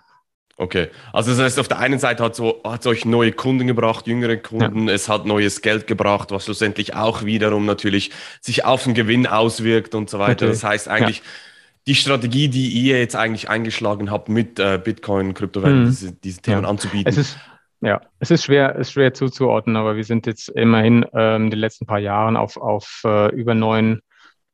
Okay, also das heißt, auf der einen Seite hat so hat es euch neue Kunden gebracht, jüngere Kunden, ja. es hat neues Geld gebracht, was schlussendlich auch wiederum natürlich sich auf den Gewinn auswirkt und so weiter. Natürlich. Das heißt eigentlich, ja. die Strategie, die ihr jetzt eigentlich eingeschlagen habt, mit äh, Bitcoin, Kryptowährungen, mhm. diese, diese, Themen ja. anzubieten. Es ist, ja, es ist schwer, ist schwer zuzuordnen, aber wir sind jetzt immerhin ähm, die letzten paar Jahren auf, auf äh, über neun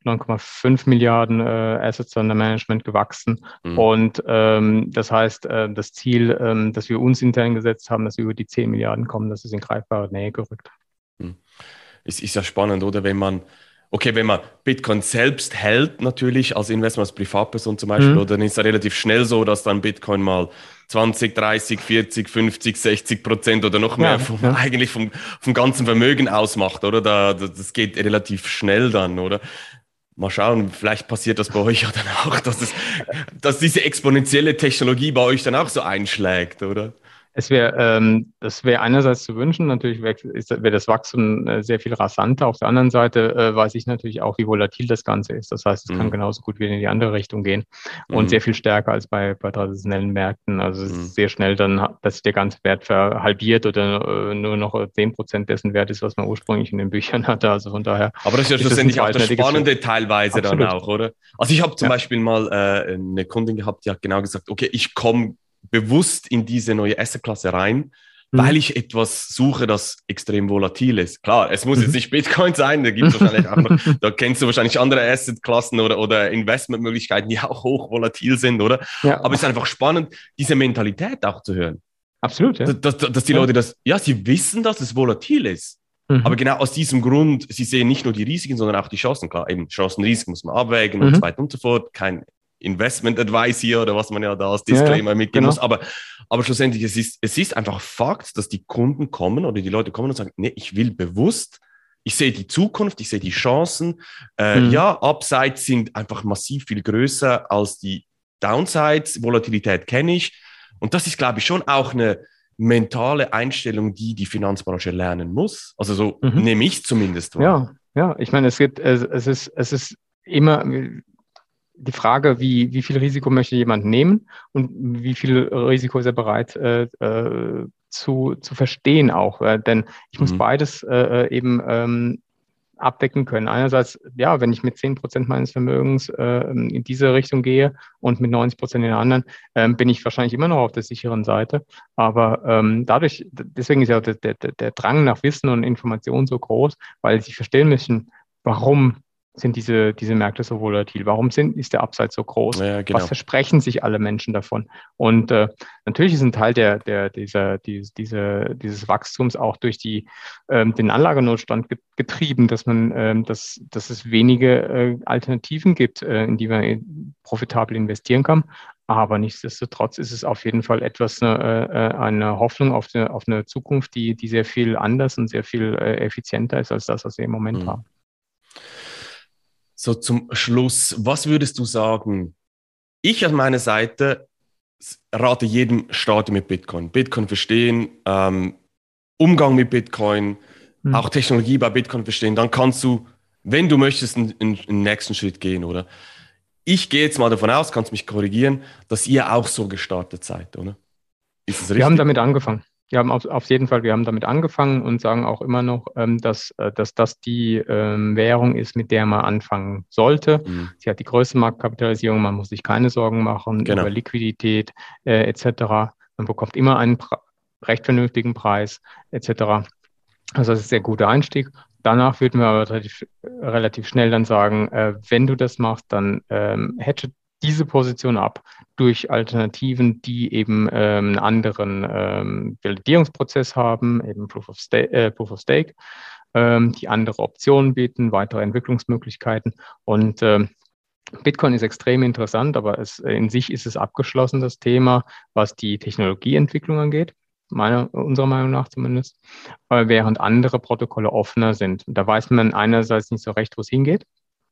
9,5 Milliarden äh, Assets under Management gewachsen. Mhm. Und ähm, das heißt, äh, das Ziel, ähm, das wir uns intern gesetzt haben, dass wir über die 10 Milliarden kommen, das ist in greifbare Nähe gerückt. Mhm. Es ist ja spannend, oder? Wenn man, okay, wenn man Bitcoin selbst hält, natürlich als Investment, als Privatperson zum Beispiel, mhm. dann ist es relativ schnell so, dass dann Bitcoin mal 20, 30, 40, 50, 60 Prozent oder noch mehr ja, vom, ja. eigentlich vom, vom ganzen Vermögen ausmacht, oder? Da, das geht relativ schnell dann, oder? Mal schauen, vielleicht passiert das bei euch ja dann auch, dass, es, dass diese exponentielle Technologie bei euch dann auch so einschlägt, oder? Es wäre, ähm, das wäre einerseits zu wünschen, natürlich wäre wär das Wachstum äh, sehr viel rasanter. Auf der anderen Seite äh, weiß ich natürlich auch, wie volatil das Ganze ist. Das heißt, es mhm. kann genauso gut wieder in die andere Richtung gehen und mhm. sehr viel stärker als bei, bei traditionellen Märkten. Also es ist mhm. sehr schnell dann, dass sich der ganze Wert verhalbiert oder äh, nur noch zehn Prozent dessen Wert ist, was man ursprünglich in den Büchern hatte. Also von daher. Aber das ist ja schlussendlich auch das Spannende Spiel. teilweise Absolut. dann auch, oder? Also ich habe zum ja. Beispiel mal äh, eine Kundin gehabt, die hat genau gesagt, okay, ich komme bewusst in diese neue Assetklasse rein, mhm. weil ich etwas suche, das extrem volatil ist. Klar, es muss mhm. jetzt nicht Bitcoin sein, da gibt es wahrscheinlich auch noch, da kennst du wahrscheinlich andere Assetklassen oder, oder Investmentmöglichkeiten, die auch hoch volatil sind, oder? Ja. Aber es ist einfach spannend, diese Mentalität auch zu hören. Absolut, ja. Dass, dass, dass die Leute das, ja, sie wissen, dass es volatil ist. Mhm. Aber genau aus diesem Grund, sie sehen nicht nur die Risiken, sondern auch die Chancen. Klar, eben Chancen, Risiken muss man abwägen mhm. und so weiter und so fort. Kein Investment Advice hier oder was man ja da als Disclaimer ja, mitgeben genau. muss. Aber, aber schlussendlich, es ist, es ist einfach Fakt, dass die Kunden kommen oder die Leute kommen und sagen, nee, ich will bewusst, ich sehe die Zukunft, ich sehe die Chancen. Äh, mhm. Ja, Upsides sind einfach massiv viel größer als die Downsides. Volatilität kenne ich. Und das ist, glaube ich, schon auch eine mentale Einstellung, die die Finanzbranche lernen muss. Also so mhm. nehme ich zumindest. Ja, ja, ich meine, es gibt, es, es ist, es ist immer, die Frage, wie, wie viel Risiko möchte jemand nehmen und wie viel Risiko ist er bereit äh, äh, zu, zu verstehen auch. Äh, denn ich muss mhm. beides äh, äh, eben ähm, abdecken können. Einerseits, ja, wenn ich mit 10 Prozent meines Vermögens äh, in diese Richtung gehe und mit 90 Prozent in der anderen, ähm, bin ich wahrscheinlich immer noch auf der sicheren Seite. Aber ähm, dadurch, deswegen ist ja der, der, der Drang nach Wissen und Information so groß, weil sie verstehen müssen, warum sind diese, diese Märkte so volatil? Warum sind, ist der Upside so groß? Ja, genau. Was versprechen sich alle Menschen davon? Und äh, natürlich ist ein Teil der, der, dieser, diese, diese, dieses Wachstums auch durch die, ähm, den Anlagenotstand getrieben, dass man, ähm, dass, dass es wenige äh, Alternativen gibt, äh, in die man profitabel investieren kann. Aber nichtsdestotrotz ist es auf jeden Fall etwas, eine, äh, äh, eine Hoffnung auf eine, auf eine Zukunft, die, die sehr viel anders und sehr viel äh, effizienter ist als das, was wir im Moment mhm. haben. So zum Schluss, was würdest du sagen? Ich an meiner Seite rate jedem, starte mit Bitcoin. Bitcoin verstehen, ähm, Umgang mit Bitcoin, mhm. auch Technologie bei Bitcoin verstehen. Dann kannst du, wenn du möchtest, einen, einen nächsten Schritt gehen, oder? Ich gehe jetzt mal davon aus, kannst mich korrigieren, dass ihr auch so gestartet seid, oder? Ist es richtig? Wir haben damit angefangen. Wir haben auf, auf jeden Fall, wir haben damit angefangen und sagen auch immer noch, ähm, dass, äh, dass das die ähm, Währung ist, mit der man anfangen sollte. Mhm. Sie hat die größte Marktkapitalisierung, man muss sich keine Sorgen machen genau. über Liquidität äh, etc. Man bekommt immer einen recht vernünftigen Preis etc. Also das ist ein sehr guter Einstieg. Danach würden wir aber relativ, relativ schnell dann sagen, äh, wenn du das machst, dann ähm, hedge diese Position ab durch Alternativen, die eben ähm, einen anderen ähm, Validierungsprozess haben, eben Proof of, Stake, äh, Proof of Stake, ähm, die andere Optionen bieten, weitere Entwicklungsmöglichkeiten. Und ähm, Bitcoin ist extrem interessant, aber es, in sich ist es abgeschlossen, das Thema, was die Technologieentwicklung angeht. Meiner, unserer Meinung nach zumindest, äh, während andere Protokolle offener sind. Da weiß man einerseits nicht so recht, wo es hingeht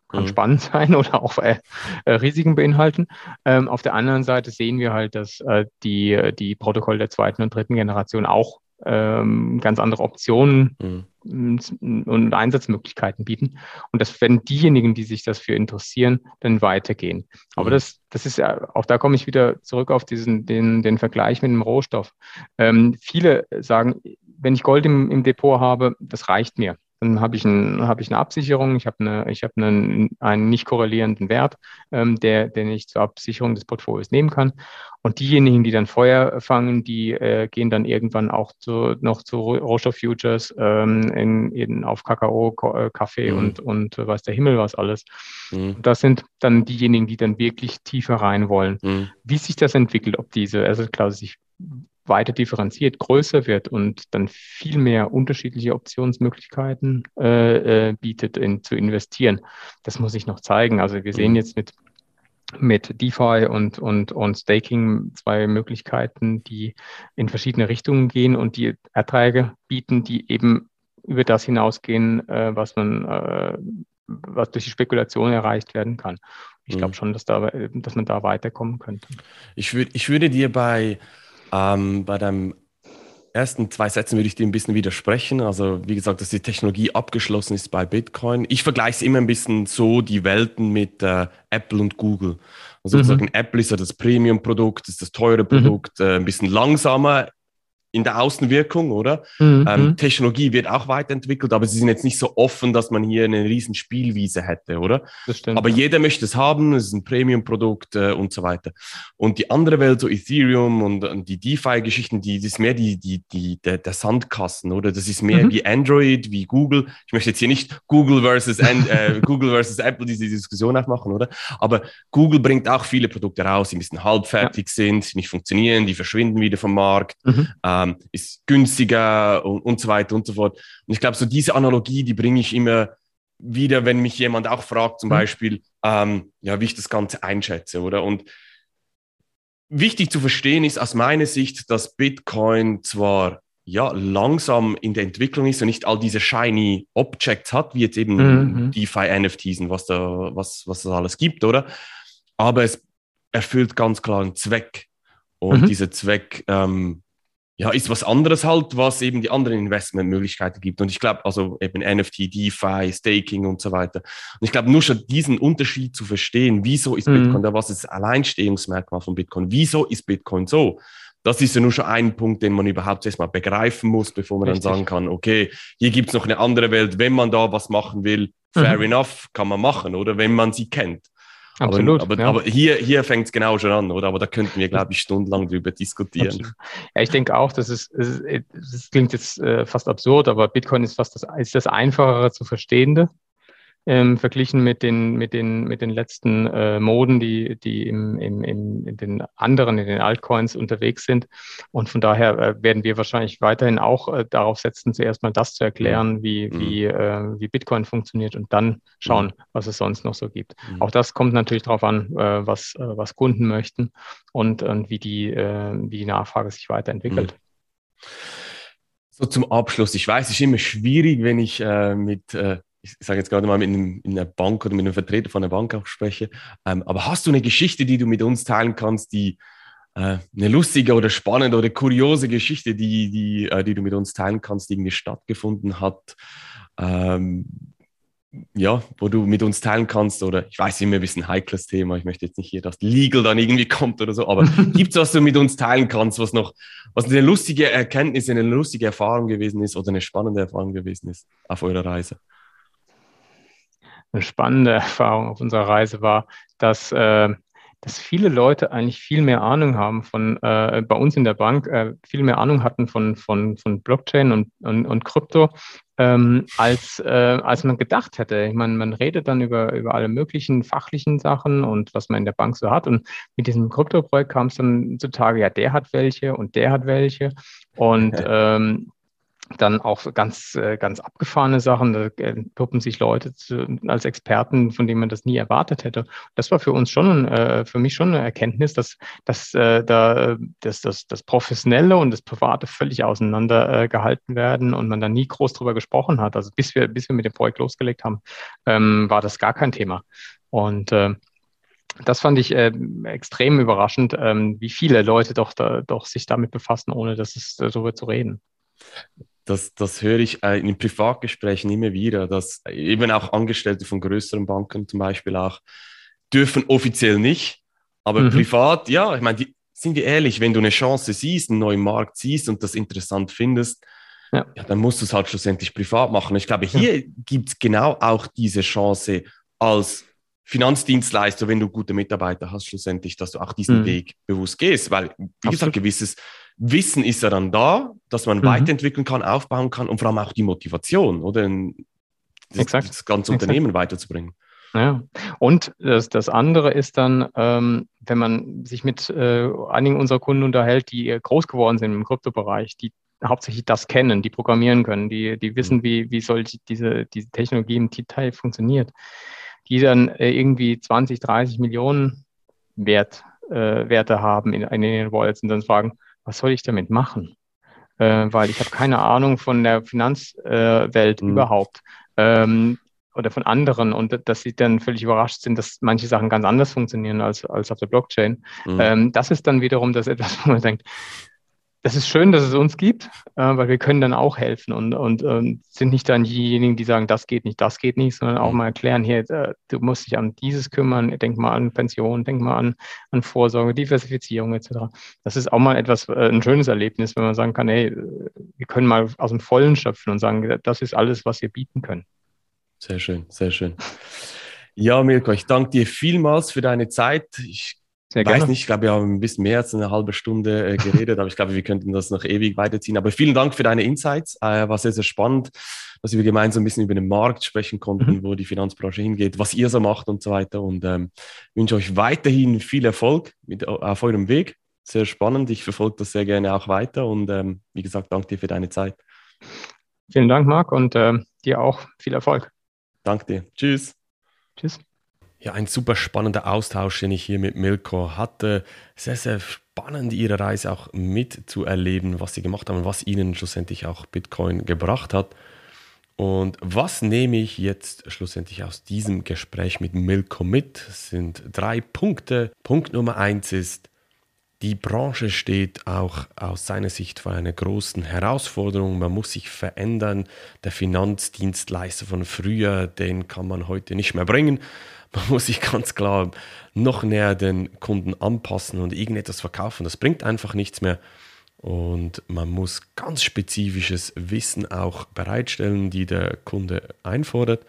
kann mhm. spannend sein oder auch äh, äh, Risiken beinhalten. Ähm, auf der anderen Seite sehen wir halt, dass äh, die, die Protokolle der zweiten und dritten Generation auch ähm, ganz andere Optionen mhm. und Einsatzmöglichkeiten bieten. Und das werden diejenigen, die sich dafür interessieren, dann weitergehen. Aber mhm. das, das ist ja, auch da komme ich wieder zurück auf diesen, den, den Vergleich mit dem Rohstoff. Ähm, viele sagen, wenn ich Gold im, im Depot habe, das reicht mir. Dann habe ich, ein, hab ich eine Absicherung, ich habe, eine, ich habe einen, einen nicht korrelierenden Wert, ähm, der, den ich zur Absicherung des Portfolios nehmen kann. Und diejenigen, die dann Feuer fangen, die äh, gehen dann irgendwann auch zu, noch zu Rohstofffutures ähm, in, in, auf Kakao, äh, Kaffee mhm. und, und weiß der Himmel was alles. Mhm. Das sind dann diejenigen, die dann wirklich tiefer rein wollen. Mhm. Wie sich das entwickelt, ob diese Asset-Klasse sich weiter differenziert, größer wird und dann viel mehr unterschiedliche Optionsmöglichkeiten äh, äh, bietet, in, zu investieren. Das muss ich noch zeigen. Also wir sehen mhm. jetzt mit mit DeFi und, und, und Staking zwei Möglichkeiten, die in verschiedene Richtungen gehen und die Erträge bieten, die eben über das hinausgehen, äh, was man, äh, was durch die Spekulation erreicht werden kann. Ich glaube mhm. schon, dass, da, dass man da weiterkommen könnte. Ich, würd, ich würde dir bei ähm, bei deinem ersten zwei Sätzen würde ich dir ein bisschen widersprechen. Also wie gesagt, dass die Technologie abgeschlossen ist bei Bitcoin. Ich vergleiche es immer ein bisschen so, die Welten mit äh, Apple und Google. Also mhm. sozusagen Apple ist ja das Premium-Produkt, ist das teure mhm. Produkt, mhm. äh, ein bisschen langsamer in der Außenwirkung, oder? Mhm. Ähm. Technologie wird auch weiterentwickelt, aber sie sind jetzt nicht so offen, dass man hier eine riesen Spielwiese hätte, oder? Das stimmt, aber ja. jeder möchte es haben, es ist ein Premium-Produkt äh, und so weiter. Und die andere Welt, so Ethereum und, und die DeFi-Geschichten, die, das ist mehr die, die, die, der, der Sandkasten, oder? Das ist mehr mhm. wie Android, wie Google. Ich möchte jetzt hier nicht Google versus, äh, Google versus Apple diese Diskussion aufmachen, oder? Aber Google bringt auch viele Produkte raus, die ein bisschen halbfertig ja. sind, nicht funktionieren, die verschwinden wieder vom Markt. Mhm. Ähm, ähm, ist günstiger und, und so weiter und so fort. Und ich glaube, so diese Analogie, die bringe ich immer wieder, wenn mich jemand auch fragt, zum mhm. Beispiel, ähm, ja, wie ich das Ganze einschätze, oder? Und wichtig zu verstehen ist aus meiner Sicht, dass Bitcoin zwar ja, langsam in der Entwicklung ist und nicht all diese shiny Objects hat, wie jetzt eben mhm. DeFi-NFTs und was da, was, was da alles gibt, oder? Aber es erfüllt ganz klar einen Zweck. Und mhm. dieser Zweck ähm, ja, ist was anderes halt, was eben die anderen Investmentmöglichkeiten gibt. Und ich glaube, also eben NFT, DeFi, Staking und so weiter. Und ich glaube, nur schon diesen Unterschied zu verstehen, wieso ist mhm. Bitcoin da, was ist das Alleinstehungsmerkmal von Bitcoin, wieso ist Bitcoin so? Das ist ja nur schon ein Punkt, den man überhaupt erstmal begreifen muss, bevor man Richtig. dann sagen kann, okay, hier gibt es noch eine andere Welt, wenn man da was machen will, fair mhm. enough, kann man machen, oder wenn man sie kennt. Absolut. Aber, aber, ja. aber hier, hier fängt es genau schon an, oder? Aber da könnten wir, glaube ich, stundenlang drüber diskutieren. Absolut. Ja, ich denke auch, dass es, es, es klingt jetzt äh, fast absurd, aber Bitcoin ist fast das, ist das einfachere zu verstehende ähm, verglichen mit den, mit den, mit den letzten äh, Moden, die, die im, im, im, in den anderen, in den Altcoins unterwegs sind. Und von daher äh, werden wir wahrscheinlich weiterhin auch äh, darauf setzen, zuerst mal das zu erklären, wie, mhm. wie, äh, wie Bitcoin funktioniert und dann schauen, mhm. was es sonst noch so gibt. Mhm. Auch das kommt natürlich darauf an, äh, was, äh, was Kunden möchten und, und wie, die, wie die Nachfrage sich weiterentwickelt. Mhm. So zum Abschluss. Ich weiß, es ist immer schwierig, wenn ich äh, mit äh, ich sage jetzt gerade mal, mit einem, in einer Bank oder mit einem Vertreter von einer Bank auch spreche. Ähm, aber hast du eine Geschichte, die du mit uns teilen kannst, die äh, eine lustige oder spannende oder kuriose Geschichte, die, die, äh, die du mit uns teilen kannst, die irgendwie stattgefunden hat? Ähm, ja, wo du mit uns teilen kannst, oder ich weiß immer ein bisschen heikles Thema, ich möchte jetzt nicht hier, dass Legal dann irgendwie kommt oder so, aber gibt es was du mit uns teilen kannst, was noch, was eine lustige Erkenntnis, eine lustige Erfahrung gewesen ist oder eine spannende Erfahrung gewesen ist auf eurer Reise? Eine spannende Erfahrung auf unserer Reise war, dass, äh, dass viele Leute eigentlich viel mehr Ahnung haben von, äh, bei uns in der Bank, äh, viel mehr Ahnung hatten von, von, von Blockchain und, und, und Krypto, ähm, als, äh, als man gedacht hätte. Ich meine, man redet dann über, über alle möglichen fachlichen Sachen und was man in der Bank so hat. Und mit diesem Krypto-Projekt kam es dann zutage, ja, der hat welche und der hat welche. Und ähm, dann auch ganz, äh, ganz abgefahrene Sachen. Da puppen sich Leute zu, als Experten, von denen man das nie erwartet hätte. Das war für uns schon, äh, für mich schon eine Erkenntnis, dass, dass, äh, da, dass, dass das Professionelle und das Private völlig auseinander äh, gehalten werden und man da nie groß drüber gesprochen hat. Also bis wir, bis wir mit dem Projekt losgelegt haben, ähm, war das gar kein Thema. Und äh, das fand ich äh, extrem überraschend, ähm, wie viele Leute doch, da, doch sich damit befassen, ohne dass es äh, darüber zu reden. Das, das höre ich äh, in Privatgesprächen immer wieder, dass eben auch Angestellte von größeren Banken zum Beispiel auch dürfen offiziell nicht, aber mhm. privat, ja, ich meine, die, sind wir ehrlich, wenn du eine Chance siehst, einen neuen Markt siehst und das interessant findest, ja. ja dann musst du es halt schlussendlich privat machen. Ich glaube, hier ja. gibt es genau auch diese Chance als Finanzdienstleister, wenn du gute Mitarbeiter hast, schlussendlich, dass du auch diesen mhm. Weg bewusst gehst, weil, wie Absolut. gesagt, gewisses Wissen ist ja dann da, dass man mhm. weiterentwickeln kann, aufbauen kann und vor allem auch die Motivation, oder? Das, das ganze Unternehmen Exakt. weiterzubringen. Ja, und das, das andere ist dann, ähm, wenn man sich mit äh, einigen unserer Kunden unterhält, die groß geworden sind im Kryptobereich, die hauptsächlich das kennen, die programmieren können, die, die wissen, mhm. wie, wie soll diese, diese Technologie im Detail funktioniert, die dann äh, irgendwie 20, 30 Millionen Wert, äh, Werte haben in, in den Wallets und dann fragen, was soll ich damit machen? Äh, weil ich habe keine Ahnung von der Finanzwelt mhm. überhaupt. Ähm, oder von anderen und dass sie dann völlig überrascht sind, dass manche Sachen ganz anders funktionieren als, als auf der Blockchain. Mhm. Ähm, das ist dann wiederum das etwas, wo man denkt, das ist schön, dass es uns gibt, äh, weil wir können dann auch helfen und, und ähm, sind nicht dann diejenigen, die sagen, das geht nicht, das geht nicht, sondern auch mhm. mal erklären, hier, äh, du musst dich an dieses kümmern, denk mal an Pension, denk mal an, an Vorsorge, Diversifizierung etc. Das ist auch mal etwas, äh, ein schönes Erlebnis, wenn man sagen kann, hey, wir können mal aus dem Vollen schöpfen und sagen, das ist alles, was wir bieten können. Sehr schön, sehr schön. Ja, Mirko, ich danke dir vielmals für deine Zeit. Ich sehr weiß gerne. nicht, ich glaube, wir haben ein bisschen mehr als eine halbe Stunde äh, geredet, aber ich glaube, wir könnten das noch ewig weiterziehen. Aber vielen Dank für deine Insights. Äh, war sehr, sehr spannend, dass wir gemeinsam ein bisschen über den Markt sprechen konnten, mhm. wo die Finanzbranche hingeht, was ihr so macht und so weiter. Und ähm, wünsche euch weiterhin viel Erfolg mit, auf eurem Weg. Sehr spannend. Ich verfolge das sehr gerne auch weiter. Und ähm, wie gesagt, danke dir für deine Zeit. Vielen Dank, Marc, und äh, dir auch viel Erfolg. Danke dir. Tschüss. Tschüss. Ja, ein super spannender Austausch, den ich hier mit Milko hatte. Sehr, sehr spannend, ihre Reise auch mitzuerleben, was sie gemacht haben was ihnen schlussendlich auch Bitcoin gebracht hat. Und was nehme ich jetzt schlussendlich aus diesem Gespräch mit Milko mit? Es sind drei Punkte. Punkt Nummer eins ist, die Branche steht auch aus seiner Sicht vor einer großen Herausforderung. Man muss sich verändern. Der Finanzdienstleister von früher, den kann man heute nicht mehr bringen. Man muss sich ganz klar noch näher den Kunden anpassen und irgendetwas verkaufen. Das bringt einfach nichts mehr. Und man muss ganz spezifisches Wissen auch bereitstellen, die der Kunde einfordert.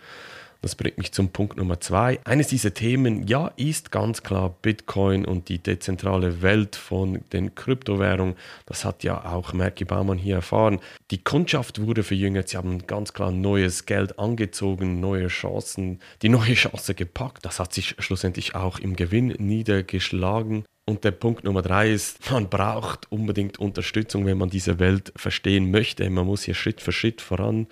Das bringt mich zum Punkt Nummer zwei. Eines dieser Themen, ja, ist ganz klar Bitcoin und die dezentrale Welt von den Kryptowährungen. Das hat ja auch Merki Baumann hier erfahren. Die Kundschaft wurde verjüngert. Sie haben ganz klar neues Geld angezogen, neue Chancen, die neue Chance gepackt. Das hat sich schlussendlich auch im Gewinn niedergeschlagen. Und der Punkt Nummer drei ist, man braucht unbedingt Unterstützung, wenn man diese Welt verstehen möchte. Man muss hier Schritt für Schritt voran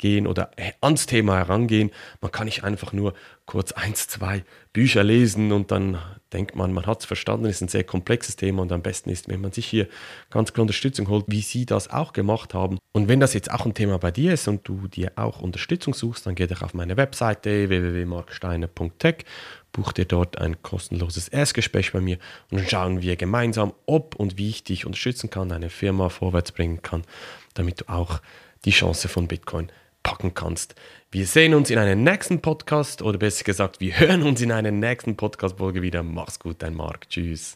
gehen oder ans Thema herangehen. Man kann nicht einfach nur kurz eins, zwei Bücher lesen und dann denkt man, man hat es verstanden, ist ein sehr komplexes Thema und am besten ist, wenn man sich hier ganz klar Unterstützung holt, wie Sie das auch gemacht haben. Und wenn das jetzt auch ein Thema bei dir ist und du dir auch Unterstützung suchst, dann geh doch auf meine Webseite www.marksteiner.tech, buch dir dort ein kostenloses Erstgespräch bei mir und dann schauen wir gemeinsam, ob und wie ich dich unterstützen kann, deine Firma vorwärts bringen kann, damit du auch die Chance von Bitcoin packen kannst. Wir sehen uns in einem nächsten Podcast oder besser gesagt, wir hören uns in einer nächsten Podcast-Folge wieder. Mach's gut, dein Marc. Tschüss.